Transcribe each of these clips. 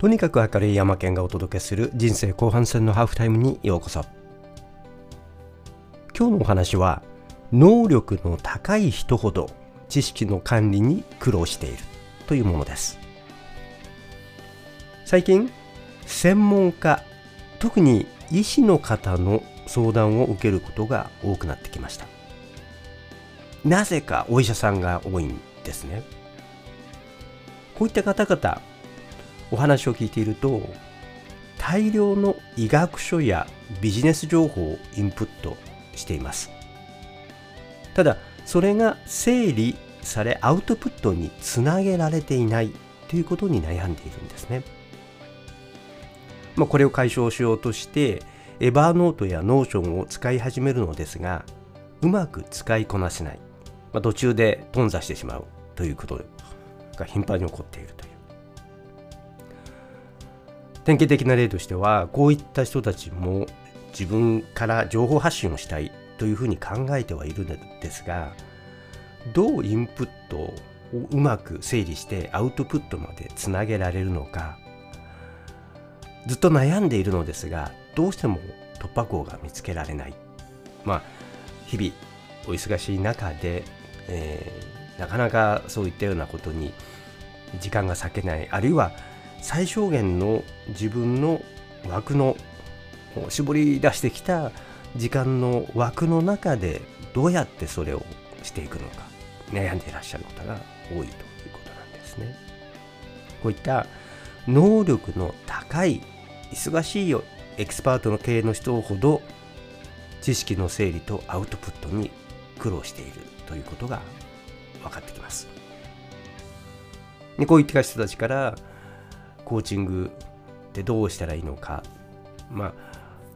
とにかく明るい山県がお届けする人生後半戦のハーフタイムにようこそ。今日のお話は能力の高い人ほど知識の管理に苦労しているというものです。最近専門家特に医師の方の相談を受けることが多くなってきました。なぜかお医者さんが多いんですね。こういった方々お話を聞いていると大量の医学書やビジネス情報をインプットしています。ただそれが整理されアウトプットにつなげられていないということに悩んでいるんですね、まあ、これを解消しようとしてエバーノートやノーションを使い始めるのですがうまく使いこなせない、まあ、途中で頓挫してしまうということが頻繁に起こっている典型的な例としてはこういった人たちも自分から情報発信をしたいというふうに考えてはいるのですがどうインプットをうまく整理してアウトプットまでつなげられるのかずっと悩んでいるのですがどうしても突破口が見つけられない。まあ日々お忙しい中で、えー、なかなかそういったようなことに時間が割けないあるいは最小限の自分の枠の絞り出してきた時間の枠の中でどうやってそれをしていくのか悩んでいらっしゃる方が多いということなんですね。こういった能力の高い忙しいよエキスパートの経営の人ほど知識の整理とアウトプットに苦労しているということが分かってきます。こういった人たちからコーチングってどうしたらいいのか、まあ、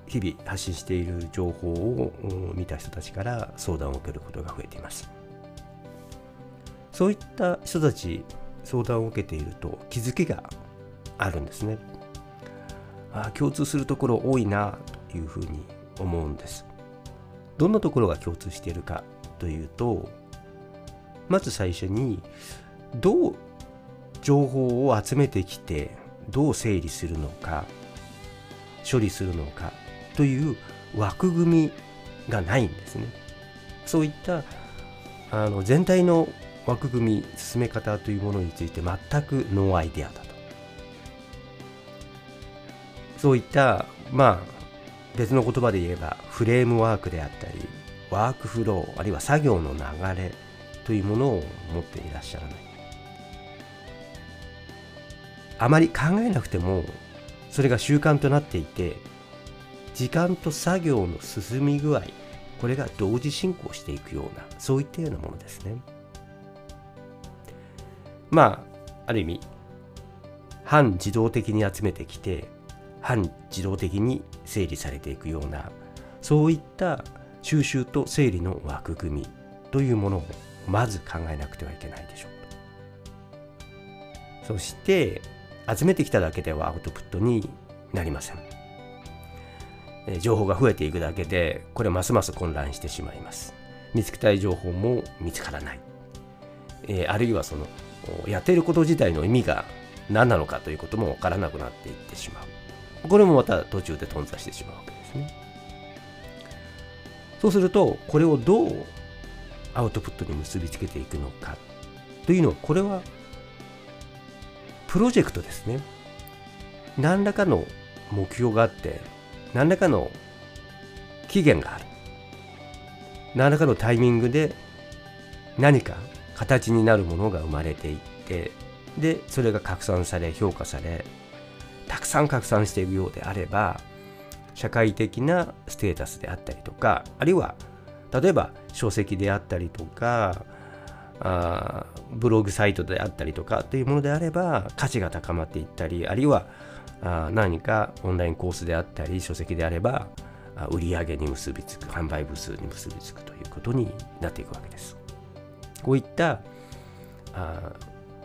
日々発信している情報を見た人たちから相談を受けることが増えています。そういった人たち相談を受けていると気づきがあるんですね。あ共通するところ多いなというふうに思うんです。どんなところが共通しているかというとまず最初にどう情報を集めてきてどう整理するのか処理するのかという枠組みがないんですね。そういったあの全体の枠組み進め方というものについて全くノーアイデアだと。そういったまあ別の言葉で言えばフレームワークであったりワークフローあるいは作業の流れというものを持っていらっしゃらない。あまり考えなくてもそれが習慣となっていて時間と作業の進み具合これが同時進行していくようなそういったようなものですね。まあある意味半自動的に集めてきて半自動的に整理されていくようなそういった収集と整理の枠組みというものをまず考えなくてはいけないでしょうそして集めてきただけではアウトプットになりません。情報が増えていくだけでこれますます混乱してしまいます。見つけたい情報も見つからない。え、あるいはそのやっていること自体の意味が何なのかということもわからなくなっていってしまう。これもまた途中で頓挫してしまうわけですね。そうするとこれをどうアウトプットに結びつけていくのかというのはこれはプロジェクトですね。何らかの目標があって、何らかの期限がある。何らかのタイミングで何か形になるものが生まれていって、で、それが拡散され、評価され、たくさん拡散していくようであれば、社会的なステータスであったりとか、あるいは、例えば書籍であったりとか、あブログサイトであったりとかというものであれば価値が高まっていったりあるいはあ何かオンラインコースであったり書籍であれば売り上げに結びつく販売部数に結びつくということになっていくわけです。こういったあ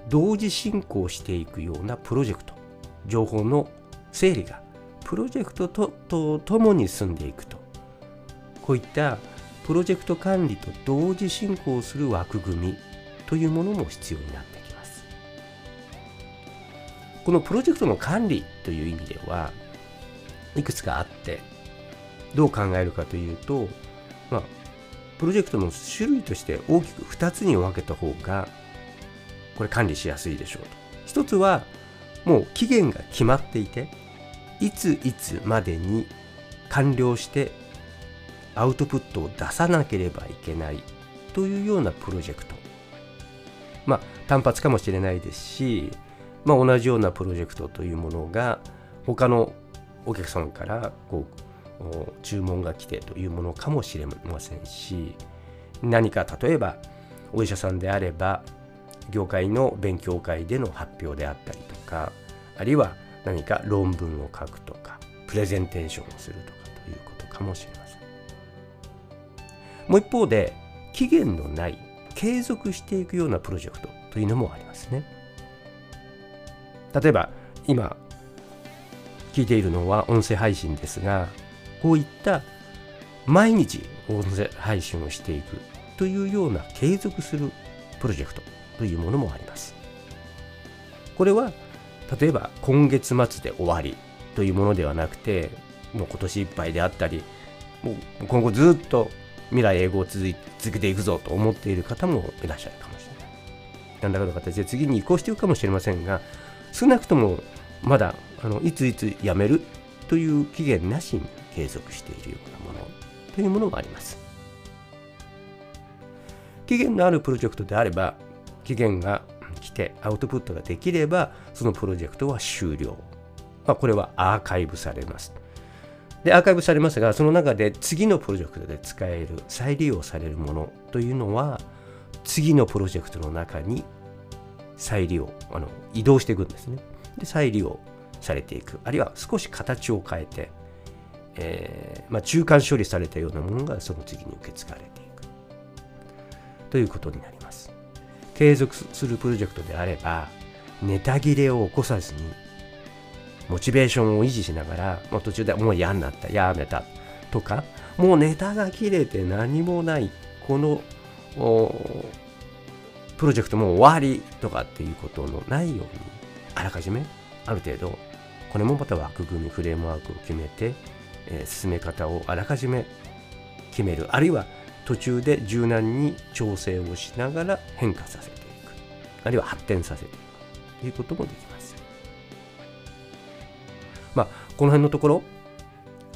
同時進行していくようなプロジェクト情報の整理がプロジェクトととともに進んでいくとこういったプロジェクト管理と同時進行する枠組みというものも必要になってきますこのプロジェクトの管理という意味ではいくつかあってどう考えるかというと、まあ、プロジェクトの種類として大きく2つに分けた方がこれ管理しやすいでしょうと。一つはもう期限が決まっていていついつまでに完了してアウトプットを出さなければいけないというようなプロジェクト。まあ単発かもしれないですし、まあ、同じようなプロジェクトというものが他のお客さんからこう注文が来てというものかもしれませんし何か例えばお医者さんであれば業界の勉強会での発表であったりとかあるいは何か論文を書くとかプレゼンテーションをするとかということかもしれません。もう一方で期限のない継続していくようなプロジェクトというのもありますね。例えば今聞いているのは音声配信ですがこういった毎日音声配信をしていくというような継続するプロジェクトというものもあります。これは例えば今月末で終わりというものではなくてもう今年いっぱいであったりもう今後ずっと未来英語を続けていくぞと思っている方もいらっしゃるかもしれない何らかの形で次に移行していくかもしれませんが少なくともまだあのいついつ辞めるという期限なしに継続しているようなものというものがあります。期限のあるプロジェクトであれば期限が来てアウトプットができればそのプロジェクトは終了、まあ、これはアーカイブされます。でアーカイブされますがその中で次のプロジェクトで使える再利用されるものというのは次のプロジェクトの中に再利用あの移動していくんですね。で再利用されていく。あるいは少し形を変えて、えーまあ、中間処理されたようなものがその次に受け継がれていく。ということになります。継続するプロジェクトであればネタ切れを起こさずにモチベーションを維持しながら、もう途中でもう嫌になった、やめたとか、もうネタが切れて何もない、このプロジェクトもう終わりとかっていうことのないように、あらかじめある程度、これもまた枠組み、フレームワークを決めて、えー、進め方をあらかじめ決める、あるいは途中で柔軟に調整をしながら変化させていく、あるいは発展させていく。ということもできます。まあ、この辺のところ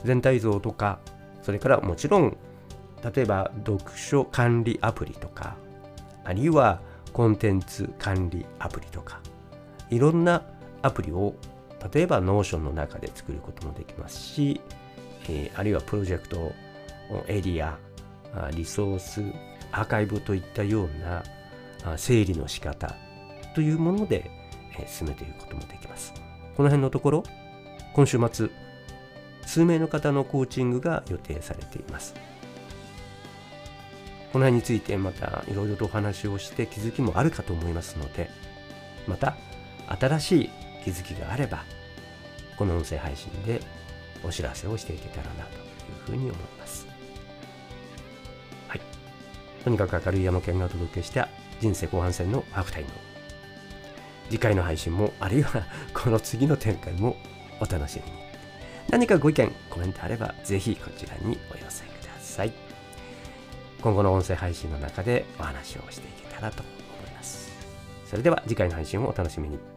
全体像とかそれからもちろん例えば読書管理アプリとかあるいはコンテンツ管理アプリとかいろんなアプリを例えば Notion の中で作ることもできますし、えー、あるいはプロジェクトエリアリソースアーカイブといったような整理の仕方というもので進めていくこともできます。この辺のところ今週末数名の方のコーチングが予定されています。この辺についてまたいろいろとお話をして気づきもあるかと思いますのでまた新しい気づきがあればこの音声配信でお知らせをしていけたらなというふうに思います。はい。とにかく明るい山県がお届けした人生後半戦のハーフタイム。次回の配信もあるいはこの次の展開もお楽しみに。何かご意見、コメントあれば、ぜひこちらにお寄せください。今後の音声配信の中でお話をしていけたらと思います。それでは次回の配信をお楽しみに。